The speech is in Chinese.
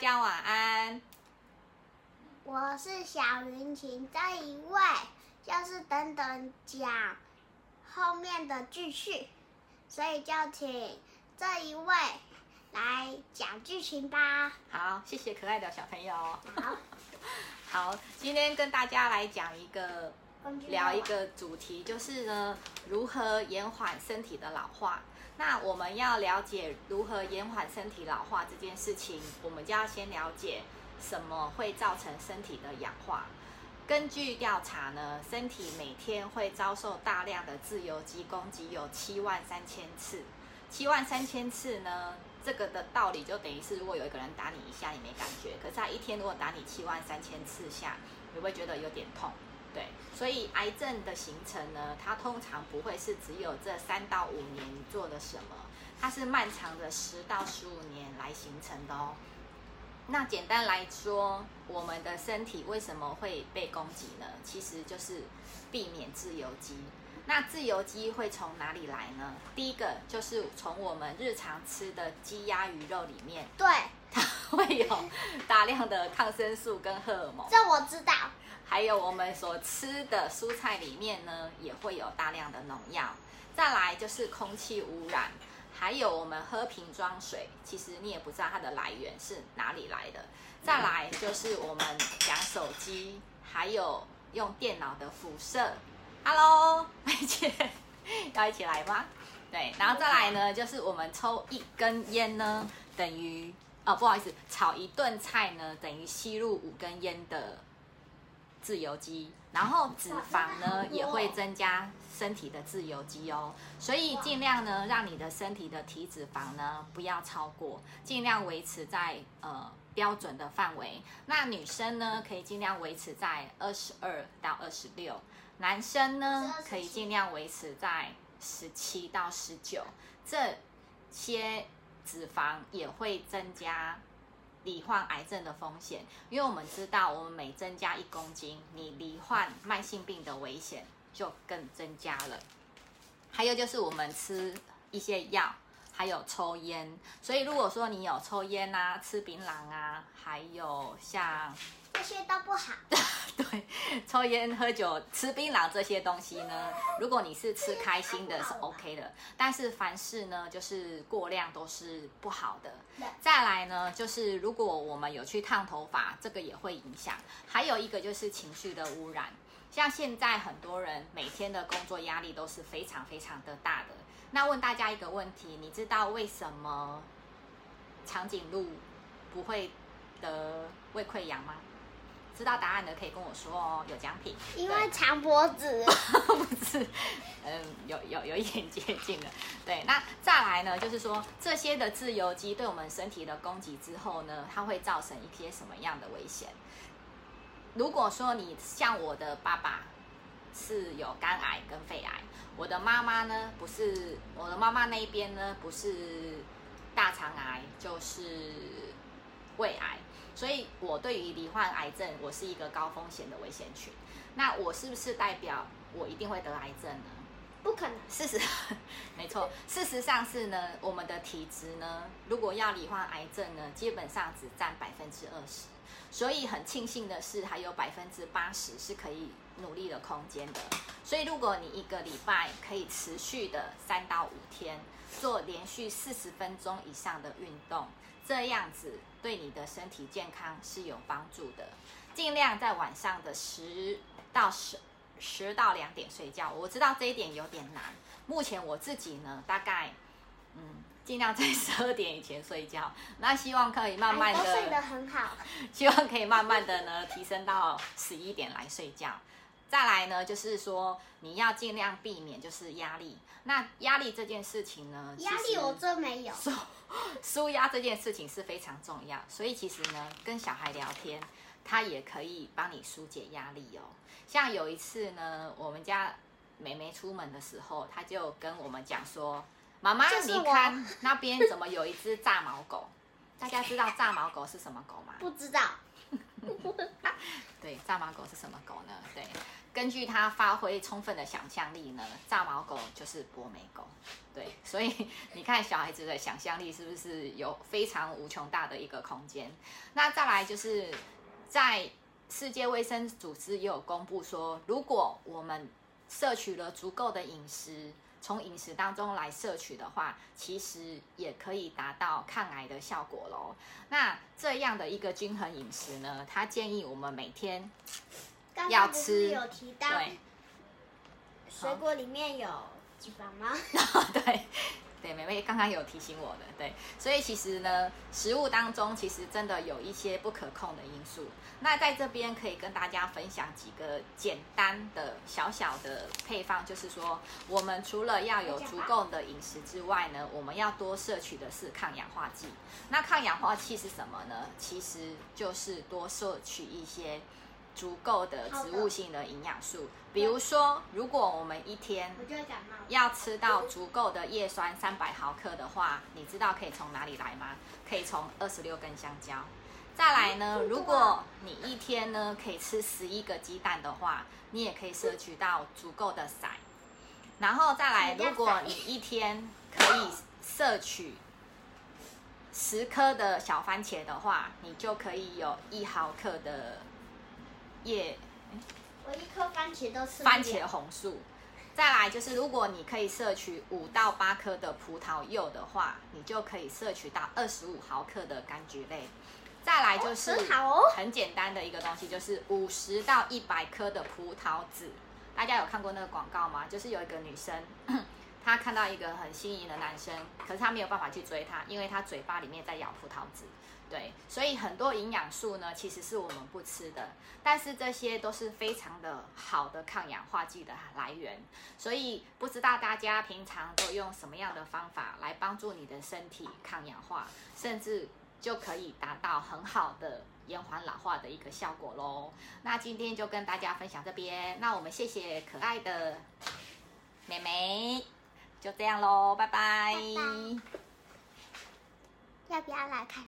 家晚安。我是小云晴，这一位就是等等讲后面的剧情，所以就请这一位来讲剧情吧。好，谢谢可爱的小朋友。好，好，今天跟大家来讲一个聊一个主题，就是呢，如何延缓身体的老化。那我们要了解如何延缓身体老化这件事情，我们就要先了解什么会造成身体的氧化。根据调查呢，身体每天会遭受大量的自由基攻击，有七万三千次。七万三千次呢，这个的道理就等于是，如果有一个人打你一下，你没感觉；可是他一天如果打你七万三千次下，你会觉得有点痛。对，所以癌症的形成呢，它通常不会是只有这三到五年你做了什么，它是漫长的十到十五年来形成的哦。那简单来说，我们的身体为什么会被攻击呢？其实就是避免自由基。那自由基会从哪里来呢？第一个就是从我们日常吃的鸡鸭鱼肉里面，对，它会有 大量的抗生素跟荷尔蒙。这我知道。还有我们所吃的蔬菜里面呢，也会有大量的农药。再来就是空气污染，还有我们喝瓶装水，其实你也不知道它的来源是哪里来的。再来就是我们讲手机，还有用电脑的辐射。Hello，梅姐，要一起来吗？对，然后再来呢，就是我们抽一根烟呢，等于哦，不好意思，炒一顿菜呢，等于吸入五根烟的。自由基，然后脂肪呢也会增加身体的自由基哦，所以尽量呢让你的身体的体脂肪呢不要超过，尽量维持在呃标准的范围。那女生呢可以尽量维持在二十二到二十六，男生呢可以尽量维持在十七到十九，这些脂肪也会增加。罹患癌症的风险，因为我们知道，我们每增加一公斤，你罹患慢性病的危险就更增加了。还有就是我们吃一些药，还有抽烟，所以如果说你有抽烟啊、吃槟榔啊，还有像。这些都不好。对，抽烟、喝酒、吃槟榔这些东西呢，如果你是吃开心的，是 OK 的。但是凡事呢，就是过量都是不好的。再来呢，就是如果我们有去烫头发，这个也会影响。还有一个就是情绪的污染，像现在很多人每天的工作压力都是非常非常的大的。那问大家一个问题，你知道为什么长颈鹿不会得胃溃疡吗？知道答案的可以跟我说哦，有奖品。因为长脖子。不是，嗯，有有有一点接近了。对，那再来呢，就是说这些的自由基对我们身体的攻击之后呢，它会造成一些什么样的危险？如果说你像我的爸爸是有肝癌跟肺癌，我的妈妈呢不是，我的妈妈那一边呢不是大肠癌就是胃癌。所以，我对于罹患癌症，我是一个高风险的危险群。那我是不是代表我一定会得癌症呢？不可能。事实，没错。事实上是呢，我们的体质呢，如果要罹患癌症呢，基本上只占百分之二十。所以很庆幸的是，还有百分之八十是可以努力的空间的。所以，如果你一个礼拜可以持续的三到五天做连续四十分钟以上的运动。这样子对你的身体健康是有帮助的。尽量在晚上的十到十十到两点睡觉。我知道这一点有点难。目前我自己呢，大概嗯，尽量在十二点以前睡觉。那希望可以慢慢的睡得很好。希望可以慢慢的呢，提升到十一点来睡觉。再来呢，就是说你要尽量避免就是压力。那压力这件事情呢，压力我真没有。舒压这件事情是非常重要，所以其实呢，跟小孩聊天，他也可以帮你疏解压力哦。像有一次呢，我们家妹妹出门的时候，她就跟我们讲说：“妈妈，你看那边怎么有一只炸毛狗？大家知道炸毛狗是什么狗吗？”不知道。对，炸毛狗是什么狗呢？对，根据它发挥充分的想象力呢，炸毛狗就是博美狗。对，所以 你看小孩子的想象力是不是有非常无穷大的一个空间？那再来就是在世界卫生组织也有公布说，如果我们摄取了足够的饮食，从饮食当中来摄取的话，其实也可以达到抗癌的效果喽。那这样的一个均衡饮食呢，他建议我们每天要吃，有提到水果里面有脂肪吗？对。对，美美刚刚有提醒我的，对，所以其实呢，食物当中其实真的有一些不可控的因素。那在这边可以跟大家分享几个简单的小小的配方，就是说，我们除了要有足够的饮食之外呢，我们要多摄取的是抗氧化剂。那抗氧化剂是什么呢？其实就是多摄取一些。足够的植物性的营养素，比如说，如果我们一天要吃到足够的叶酸三百毫克的话，你知道可以从哪里来吗？可以从二十六根香蕉。再来呢，如果你一天呢可以吃十一个鸡蛋的话，你也可以摄取到足够的硒。然后再来，如果你一天可以摄取十颗的小番茄的话，你就可以有一毫克的。叶，我一颗番茄都吃。番茄红素，再来就是，如果你可以摄取五到八颗的葡萄柚的话，你就可以摄取到二十五毫克的柑橘类。再来就是很简单的一个东西，就是五十到一百颗的葡萄籽。大家有看过那个广告吗？就是有一个女生，她看到一个很心仪的男生，可是她没有办法去追他，因为他嘴巴里面在咬葡萄籽。对，所以很多营养素呢，其实是我们不吃的，但是这些都是非常的好的抗氧化剂的来源。所以不知道大家平常都用什么样的方法来帮助你的身体抗氧化，甚至就可以达到很好的延缓老化的一个效果喽。那今天就跟大家分享这边，那我们谢谢可爱的妹妹，就这样喽，拜拜。要不要来看？